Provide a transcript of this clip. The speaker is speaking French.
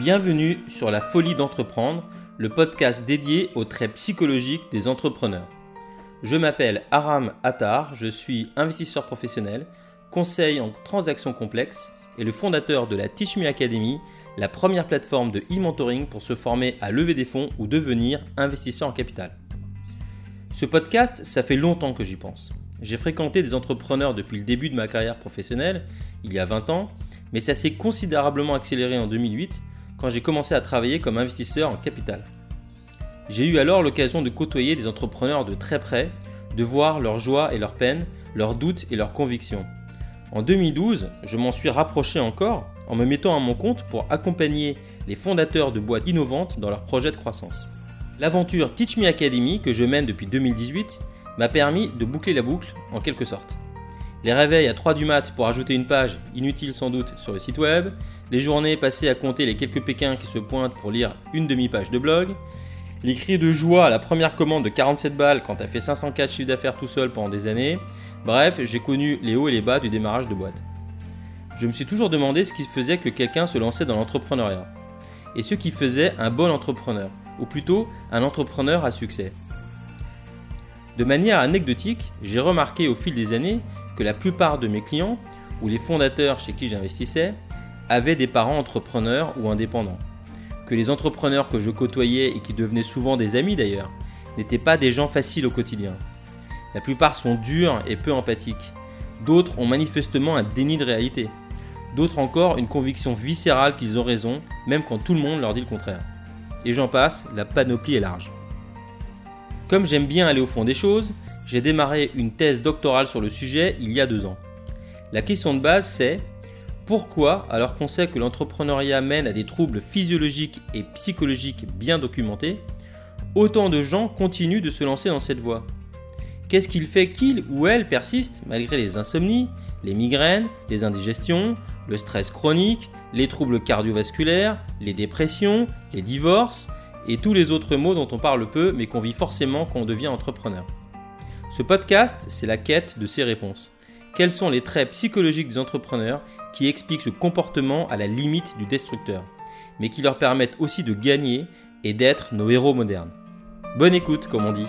Bienvenue sur La Folie d'entreprendre, le podcast dédié aux traits psychologiques des entrepreneurs. Je m'appelle Aram Attar, je suis investisseur professionnel, conseil en transactions complexes et le fondateur de la Teach Academy, la première plateforme de e-mentoring pour se former à lever des fonds ou devenir investisseur en capital. Ce podcast, ça fait longtemps que j'y pense. J'ai fréquenté des entrepreneurs depuis le début de ma carrière professionnelle, il y a 20 ans, mais ça s'est considérablement accéléré en 2008 quand j'ai commencé à travailler comme investisseur en capital. J'ai eu alors l'occasion de côtoyer des entrepreneurs de très près, de voir leurs joies et leurs peines, leurs doutes et leurs convictions. En 2012, je m'en suis rapproché encore en me mettant à mon compte pour accompagner les fondateurs de boîtes innovantes dans leurs projets de croissance. L'aventure Teach Me Academy que je mène depuis 2018 m'a permis de boucler la boucle en quelque sorte. Les réveils à 3 du mat pour ajouter une page, inutile sans doute, sur le site web, les journées passées à compter les quelques pékins qui se pointent pour lire une demi-page de blog, les cris de joie à la première commande de 47 balles quand t'as fait 504 chiffres d'affaires tout seul pendant des années, bref, j'ai connu les hauts et les bas du démarrage de boîte. Je me suis toujours demandé ce qui faisait que quelqu'un se lançait dans l'entrepreneuriat, et ce qui faisait un bon entrepreneur ou plutôt un entrepreneur à succès. De manière anecdotique, j'ai remarqué au fil des années que la plupart de mes clients, ou les fondateurs chez qui j'investissais, avaient des parents entrepreneurs ou indépendants. Que les entrepreneurs que je côtoyais et qui devenaient souvent des amis d'ailleurs, n'étaient pas des gens faciles au quotidien. La plupart sont durs et peu empathiques. D'autres ont manifestement un déni de réalité. D'autres encore une conviction viscérale qu'ils ont raison, même quand tout le monde leur dit le contraire et j'en passe, la panoplie est large. Comme j'aime bien aller au fond des choses, j'ai démarré une thèse doctorale sur le sujet il y a deux ans. La question de base c'est pourquoi, alors qu'on sait que l'entrepreneuriat mène à des troubles physiologiques et psychologiques bien documentés, autant de gens continuent de se lancer dans cette voie? Qu'est-ce qu'il fait qu'ils ou elles persistent malgré les insomnies, les migraines, les indigestions, le stress chronique, les troubles cardiovasculaires, les dépressions, les divorces et tous les autres maux dont on parle peu mais qu'on vit forcément quand on devient entrepreneur. Ce podcast, c'est la quête de ces réponses. Quels sont les traits psychologiques des entrepreneurs qui expliquent ce comportement à la limite du destructeur, mais qui leur permettent aussi de gagner et d'être nos héros modernes? Bonne écoute, comme on dit.